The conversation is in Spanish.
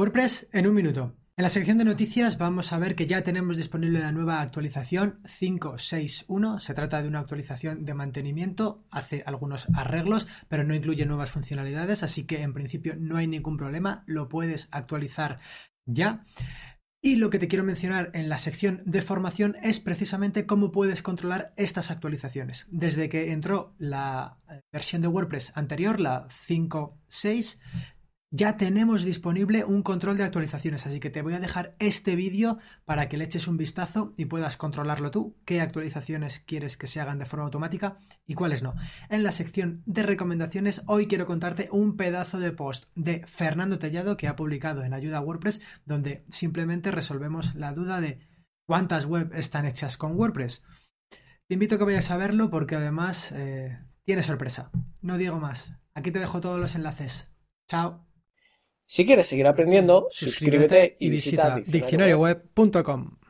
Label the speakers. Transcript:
Speaker 1: WordPress en un minuto. En la sección de noticias vamos a ver que ya tenemos disponible la nueva actualización 5.6.1. Se trata de una actualización de mantenimiento, hace algunos arreglos, pero no incluye nuevas funcionalidades, así que en principio no hay ningún problema, lo puedes actualizar ya. Y lo que te quiero mencionar en la sección de formación es precisamente cómo puedes controlar estas actualizaciones. Desde que entró la versión de WordPress anterior, la 5.6, ya tenemos disponible un control de actualizaciones, así que te voy a dejar este vídeo para que le eches un vistazo y puedas controlarlo tú, qué actualizaciones quieres que se hagan de forma automática y cuáles no. En la sección de recomendaciones, hoy quiero contarte un pedazo de post de Fernando Tellado que ha publicado en Ayuda a WordPress, donde simplemente resolvemos la duda de cuántas web están hechas con WordPress. Te invito a que vayas a verlo porque además eh, tiene sorpresa. No digo más. Aquí te dejo todos los enlaces. Chao.
Speaker 2: Si quieres seguir aprendiendo, suscríbete y visita
Speaker 1: diccionarioweb.com.